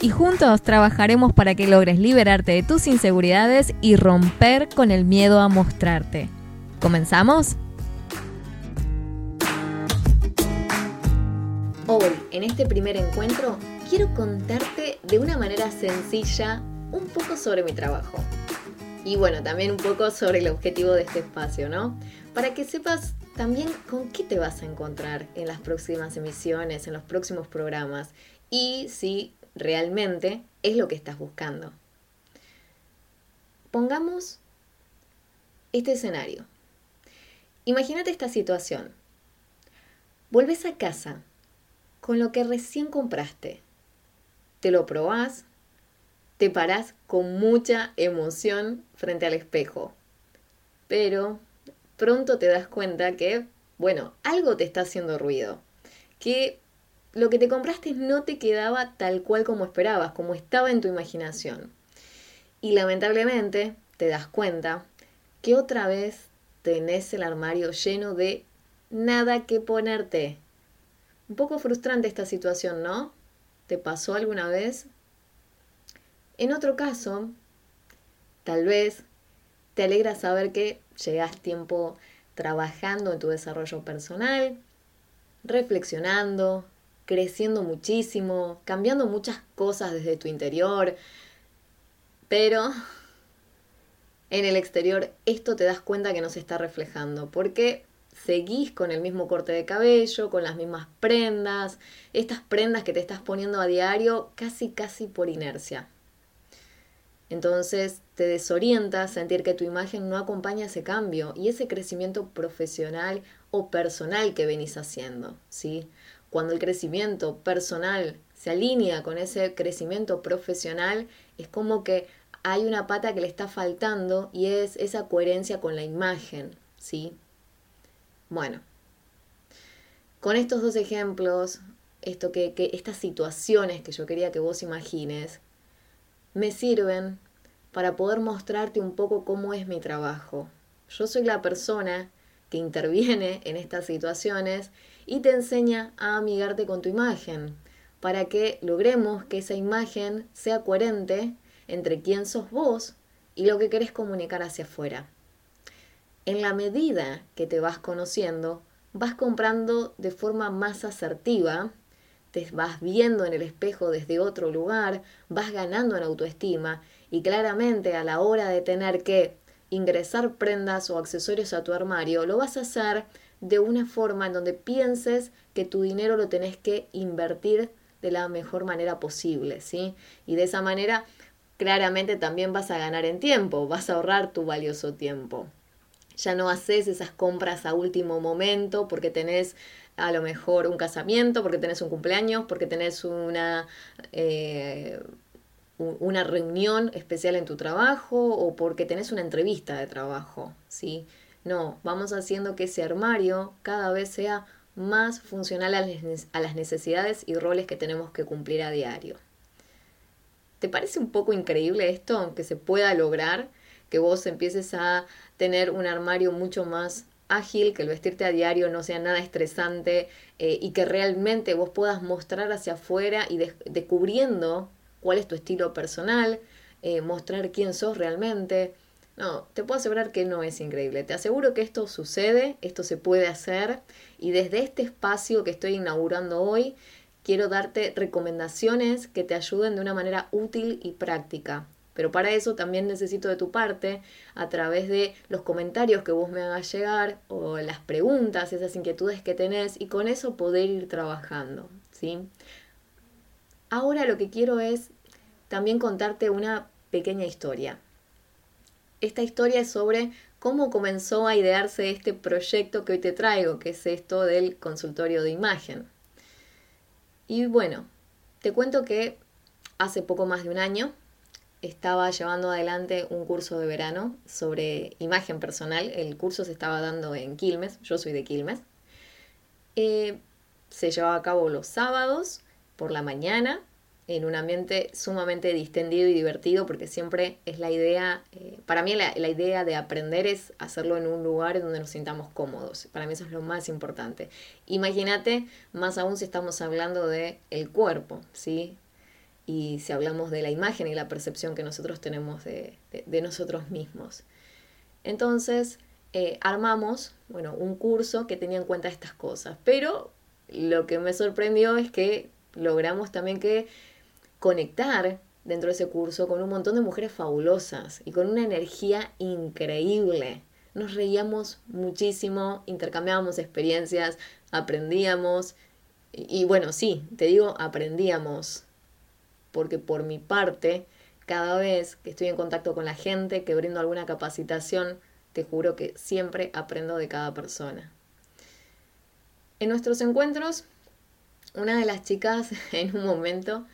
y juntos trabajaremos para que logres liberarte de tus inseguridades y romper con el miedo a mostrarte. ¿Comenzamos? Hoy, en este primer encuentro, quiero contarte de una manera sencilla un poco sobre mi trabajo. Y bueno, también un poco sobre el objetivo de este espacio, ¿no? Para que sepas también con qué te vas a encontrar en las próximas emisiones, en los próximos programas y si realmente es lo que estás buscando. Pongamos este escenario. Imagínate esta situación. Vuelves a casa con lo que recién compraste. Te lo probás, te parás con mucha emoción frente al espejo. Pero pronto te das cuenta que, bueno, algo te está haciendo ruido. Que lo que te compraste no te quedaba tal cual como esperabas, como estaba en tu imaginación. Y lamentablemente te das cuenta que otra vez tenés el armario lleno de nada que ponerte. Un poco frustrante esta situación, ¿no? ¿Te pasó alguna vez? En otro caso, tal vez te alegra saber que llegas tiempo trabajando en tu desarrollo personal, reflexionando, creciendo muchísimo, cambiando muchas cosas desde tu interior, pero en el exterior esto te das cuenta que no se está reflejando, porque seguís con el mismo corte de cabello, con las mismas prendas, estas prendas que te estás poniendo a diario casi casi por inercia. Entonces te desorienta sentir que tu imagen no acompaña ese cambio y ese crecimiento profesional o personal que venís haciendo, ¿sí? Cuando el crecimiento personal se alinea con ese crecimiento profesional, es como que hay una pata que le está faltando y es esa coherencia con la imagen, ¿sí? Bueno, con estos dos ejemplos, esto que, que estas situaciones que yo quería que vos imagines, me sirven para poder mostrarte un poco cómo es mi trabajo. Yo soy la persona que interviene en estas situaciones y te enseña a amigarte con tu imagen, para que logremos que esa imagen sea coherente entre quién sos vos y lo que querés comunicar hacia afuera. En la medida que te vas conociendo, vas comprando de forma más asertiva, te vas viendo en el espejo desde otro lugar, vas ganando en autoestima y claramente a la hora de tener que ingresar prendas o accesorios a tu armario, lo vas a hacer de una forma en donde pienses que tu dinero lo tenés que invertir de la mejor manera posible, ¿sí? Y de esa manera claramente también vas a ganar en tiempo, vas a ahorrar tu valioso tiempo. Ya no haces esas compras a último momento porque tenés a lo mejor un casamiento, porque tenés un cumpleaños, porque tenés una, eh, una reunión especial en tu trabajo o porque tenés una entrevista de trabajo, ¿sí? No, vamos haciendo que ese armario cada vez sea más funcional a las necesidades y roles que tenemos que cumplir a diario. ¿Te parece un poco increíble esto, aunque se pueda lograr que vos empieces a tener un armario mucho más ágil, que el vestirte a diario no sea nada estresante eh, y que realmente vos puedas mostrar hacia afuera y descubriendo cuál es tu estilo personal, eh, mostrar quién sos realmente, no, te puedo asegurar que no es increíble. Te aseguro que esto sucede, esto se puede hacer y desde este espacio que estoy inaugurando hoy, quiero darte recomendaciones que te ayuden de una manera útil y práctica. Pero para eso también necesito de tu parte, a través de los comentarios que vos me hagas llegar o las preguntas, esas inquietudes que tenés y con eso poder ir trabajando, ¿sí? Ahora lo que quiero es también contarte una pequeña historia. Esta historia es sobre cómo comenzó a idearse este proyecto que hoy te traigo, que es esto del consultorio de imagen. Y bueno, te cuento que hace poco más de un año estaba llevando adelante un curso de verano sobre imagen personal. El curso se estaba dando en Quilmes, yo soy de Quilmes. Eh, se llevaba a cabo los sábados por la mañana en un ambiente sumamente distendido y divertido porque siempre es la idea, eh, para mí la, idea de aprender es hacerlo en un lugar donde nos sintamos cómodos. Para mí eso es lo más importante. Imagínate, más aún si estamos hablando de cuerpo, ¿sí? Y si hablamos de la imagen y la percepción que nosotros tenemos de, nosotros mismos. Entonces, eh, armamos, bueno, un curso que tenía en cuenta estas cosas. Pero lo que me sorprendió es que logramos también que conectar dentro de ese curso con un montón de mujeres fabulosas y con una energía increíble. Nos reíamos muchísimo, intercambiábamos experiencias, aprendíamos y, bueno, sí, te digo, aprendíamos, porque por mi parte, cada vez que estoy en contacto con la gente, que brindo alguna capacitación, te juro que siempre aprendo de cada persona. En nuestros encuentros, una de las chicas en un momento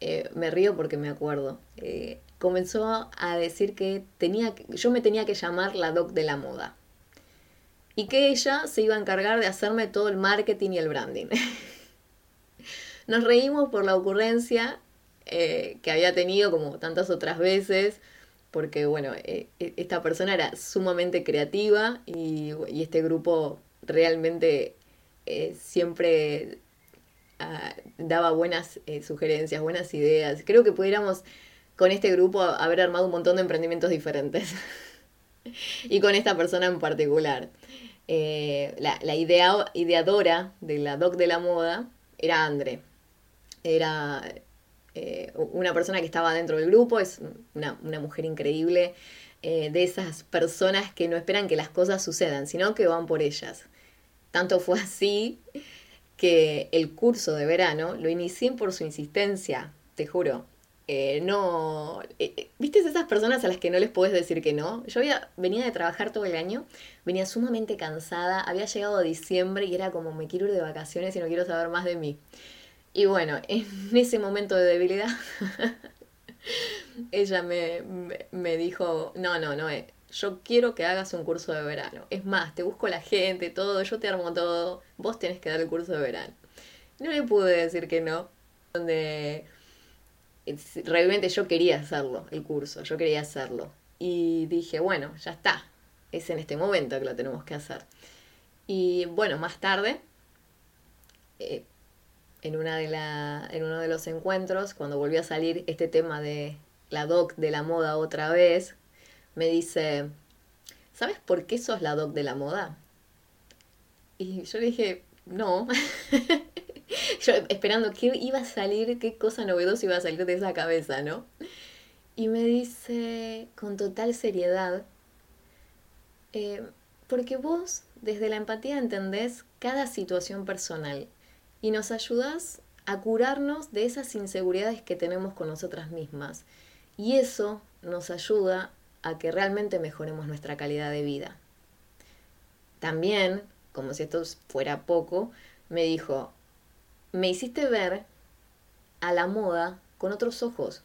eh, me río porque me acuerdo, eh, comenzó a decir que tenía, yo me tenía que llamar la doc de la moda. Y que ella se iba a encargar de hacerme todo el marketing y el branding. Nos reímos por la ocurrencia eh, que había tenido como tantas otras veces, porque bueno, e, esta persona era sumamente creativa y, y este grupo realmente siempre Ah, daba buenas eh, sugerencias, buenas ideas. Creo que pudiéramos con este grupo haber armado un montón de emprendimientos diferentes. y con esta persona en particular. Eh, la, idea, ideadora de la doc de la moda era Andre. Era eh, una persona que estaba dentro del grupo, es una, una mujer increíble, de esas personas que no esperan que las cosas sucedan, sino que van por ellas. Tanto fue así que el curso de verano lo inicié por su insistencia, te juro. Eh, no, eh, eh, ¿viste esas personas a las que no les puedes decir que no? Yo venía de trabajar todo el año, venía sumamente cansada, había llegado a diciembre y era como me quiero ir de vacaciones y no quiero saber más de mí. Y bueno, en ese momento de debilidad, ella me, me, dijo, no, no, no, yo quiero que hagas un curso de verano. Es más, te busco la gente, todo, yo te armo todo, vos tenés que dar el curso de verano. No le pude decir que no, donde realmente yo quería hacerlo, el curso, yo quería hacerlo. Y dije, bueno, ya está, es en este momento que lo tenemos que hacer. Y bueno, más tarde, eh, en, una de la, en uno de los encuentros, cuando volvió a salir este tema de la doc de la moda otra vez, me dice, ¿sabes por qué sos la doc de la moda? Y yo le dije, no. yo esperando qué iba a salir, qué cosa novedosa iba a salir de esa cabeza, ¿no? Y me dice con total seriedad, eh, porque vos desde la empatía entendés cada situación personal y nos ayudás a curarnos de esas inseguridades que tenemos con nosotras mismas. Y eso nos ayuda a que realmente mejoremos nuestra calidad de vida. También, como si esto fuera poco, me dijo, me hiciste ver a la moda con otros ojos.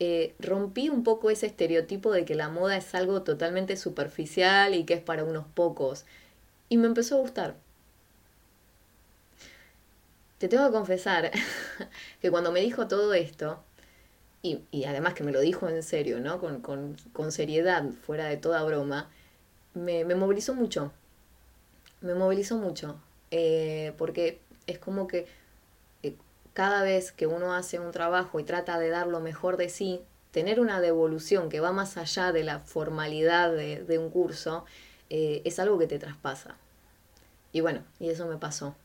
Eh, rompí un poco ese estereotipo de que la moda es algo totalmente superficial y que es para unos pocos. Y me empezó a gustar. Te tengo que confesar que cuando me dijo todo esto, y, además que me lo dijo en serio, ¿no? Con, seriedad, fuera de toda broma, me, movilizó mucho. Me movilizó mucho. Eh, porque es como que eh, cada vez que uno hace un trabajo y trata de dar lo mejor de sí, tener una devolución que va más allá de la formalidad de, un curso, eh, es algo que te traspasa. Y bueno, y eso me pasó.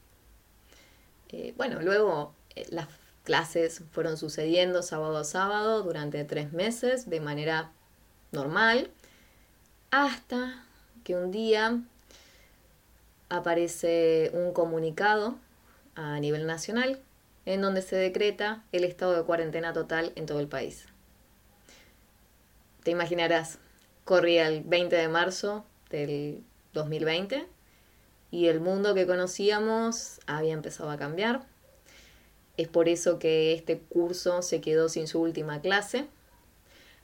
bueno, luego las clases fueron sucediendo sábado a sábado durante tres meses de manera normal, hasta que un día aparece un comunicado a nivel nacional en donde se decreta el estado de cuarentena total en todo el país. Te imaginarás, corría el 20 de marzo del 2020 y el mundo que conocíamos había empezado a cambiar es por eso que este curso se quedó sin su última clase.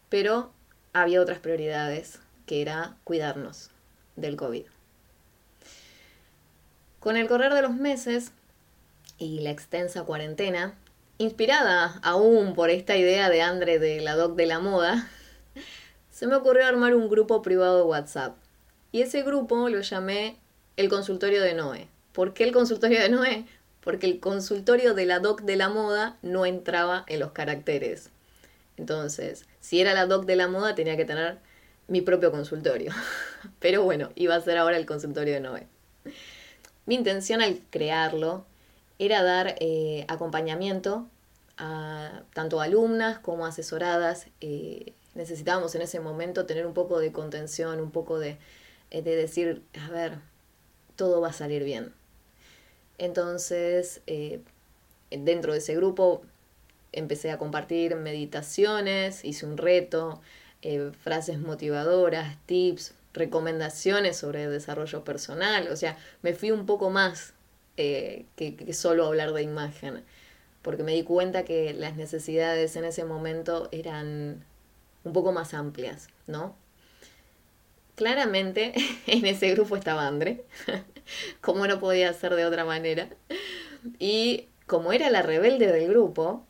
pero había otras prioridades, que era cuidarnos del COVID. Con el correr de los meses y la extensa cuarentena, inspirada aún por esta idea de Andre de la Doc de la Moda, se me ocurrió armar un grupo privado de WhatsApp. Y ese grupo lo llamé el consultorio de Noé. ¿Por qué el consultorio de Noé? Porque el consultorio de la Doc de la Moda no entraba en los caracteres. Entonces, si era la Doc de la Moda, tenía que tener mi propio consultorio. Pero bueno, iba a ser ahora el consultorio de Noé. Mi intención al crearlo era dar eh, acompañamiento a tanto alumnas como asesoradas. Eh, necesitábamos en ese momento tener un poco de contención, un poco de, eh, de decir, a ver, todo va a salir bien. Entonces, dentro de ese grupo empecé a compartir meditaciones, hice un reto, frases motivadoras, tips, recomendaciones sobre desarrollo personal, o sea, me fui un poco más eh, que, solo hablar de imagen, porque me di cuenta que las necesidades en ese momento eran un poco más amplias, ¿no? Claramente en ese grupo estaba Andre, como no podía ser de otra manera, y como era la rebelde del grupo,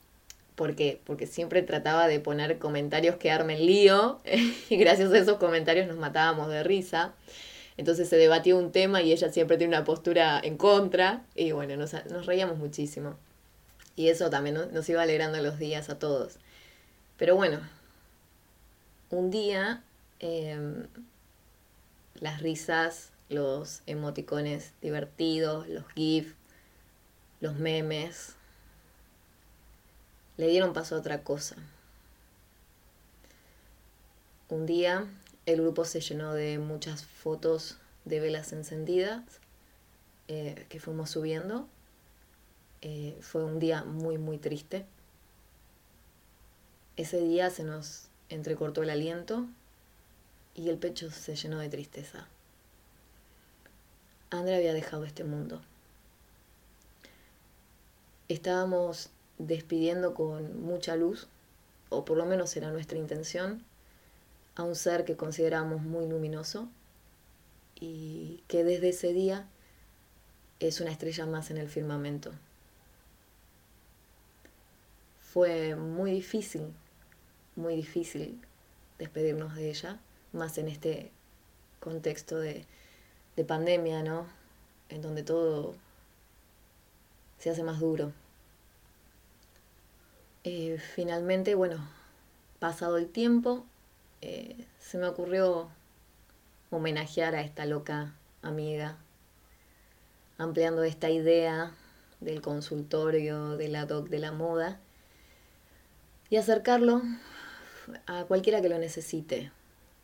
¿Por qué? Porque siempre trataba de poner comentarios que armen lío y gracias a esos comentarios nos matábamos de risa. Entonces se debatió un tema y ella siempre tiene una postura en contra y bueno, nos, reíamos muchísimo. Y eso también nos iba alegrando los días a todos. Pero bueno, un día em, las risas, los emoticones divertidos, los GIFs, los memes, le dieron paso a otra cosa. Un día el grupo se llenó de muchas fotos de velas encendidas eh, que fuimos subiendo. Eh, fue un día muy, muy triste. Ese día se nos entrecortó el aliento y el pecho se llenó de tristeza. Andrea había dejado este mundo. Estábamos despidiendo con mucha luz, o por lo menos era nuestra intención, a un ser que consideramos muy luminoso y que desde ese día es una estrella más en el firmamento. Fue muy difícil, muy difícil despedirnos de ella, más en este contexto de, de pandemia, ¿no? En donde todo se hace más duro. Finalmente, bueno, pasado el tiempo, eh, se me ocurrió homenajear a esta loca amiga, ampliando esta idea del consultorio, de la doc de la moda, y acercarlo a cualquiera que lo necesite,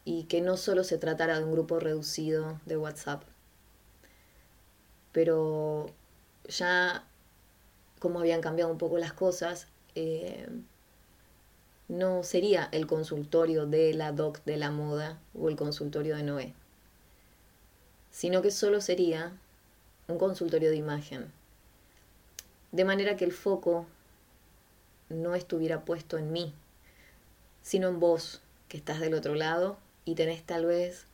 y que no solo se tratara de un grupo reducido de WhatsApp, pero ya como habían cambiado un poco las cosas, eh, no sería el consultorio de la doc de la moda o el consultorio de Noé, sino que solo sería un consultorio de imagen. De manera que el foco no estuviera puesto en mí, sino en vos, que estás del otro lado y tenés tal vez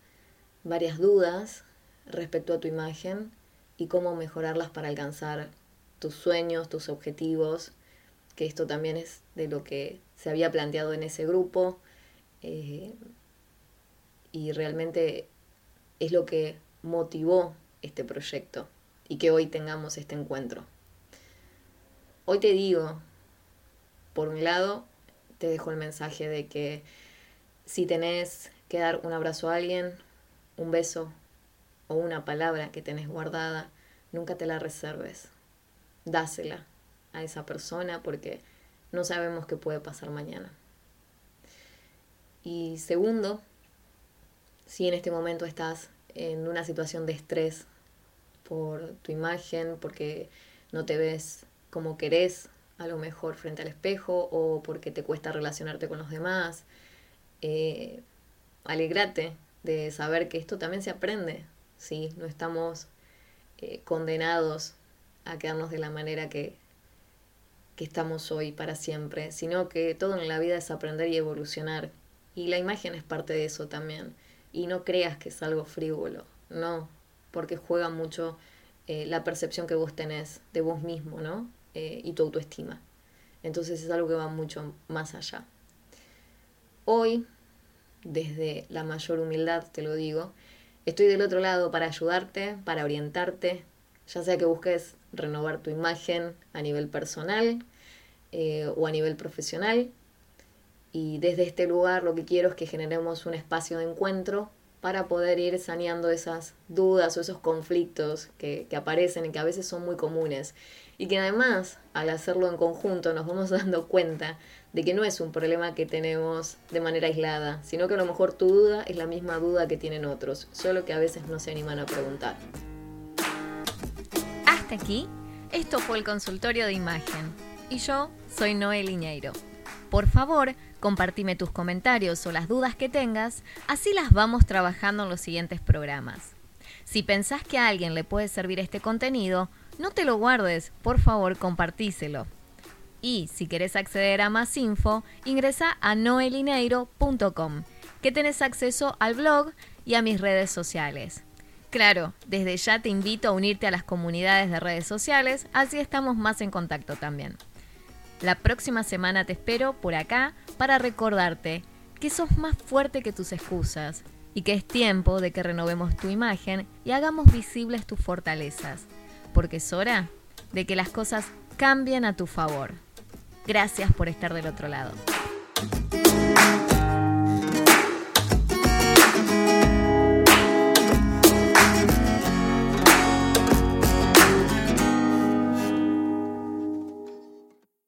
varias dudas respecto a tu imagen y cómo mejorarlas para alcanzar tus sueños, tus objetivos que esto también es de lo que se había planteado en ese grupo eh, y realmente es lo que motivó este proyecto y que hoy tengamos este encuentro. Hoy te digo, por un lado, te dejo el mensaje de que si tenés que dar un abrazo a alguien, un beso o una palabra que tenés guardada, nunca te la reserves. Dásela a esa persona porque no sabemos qué puede pasar mañana. Y segundo, si en este momento estás en una situación de estrés por tu imagen, porque no te ves como querés, a lo mejor frente al espejo, o porque te cuesta relacionarte con los demás, eh, alegrate de saber que esto también se aprende, ¿sí? No estamos eh, condenados a quedarnos de la manera que, que estamos hoy para siempre, sino que todo en la vida es aprender y evolucionar Y la imagen es parte de eso también. Y no creas que es algo frívolo, no, porque juega mucho eh, la percepción que vos tenés de vos mismo, ¿no? Eh, y tu autoestima. Entonces es algo que va mucho más allá. Hoy, desde la mayor humildad, te lo digo, estoy del otro lado para ayudarte, para orientarte, ya sea que busques renovar tu imagen a nivel personal eh, o a nivel profesional. Y desde este lugar lo que quiero es que generemos un espacio de encuentro para poder ir saneando esas dudas o esos conflictos que, que, aparecen y que a veces son muy comunes. Y que además, al hacerlo en conjunto, nos vamos dando cuenta de que no es un problema que tenemos de manera aislada, sino que a lo mejor tu duda es la misma duda que tienen otros, solo que a veces no se animan a preguntar. Hasta aquí, esto fue el consultorio de imagen. Y yo soy Noel Iñeiro. Por favor, compartime tus comentarios o las dudas que tengas, así las vamos trabajando en los siguientes programas. Si pensás que a alguien le puede servir este contenido, no te lo guardes, por favor compartíselo. Y si querés acceder a más info, ingresa a noelineiro.com, que tenés acceso al blog y a mis redes sociales. Claro, desde ya te invito a unirte a las comunidades de redes sociales, así estamos más en contacto también. La próxima semana te espero por acá para recordarte que sos más fuerte que tus excusas y que es tiempo de que renovemos tu imagen y hagamos visibles tus fortalezas, porque es hora de que las cosas cambien a tu favor. Gracias por estar del otro lado.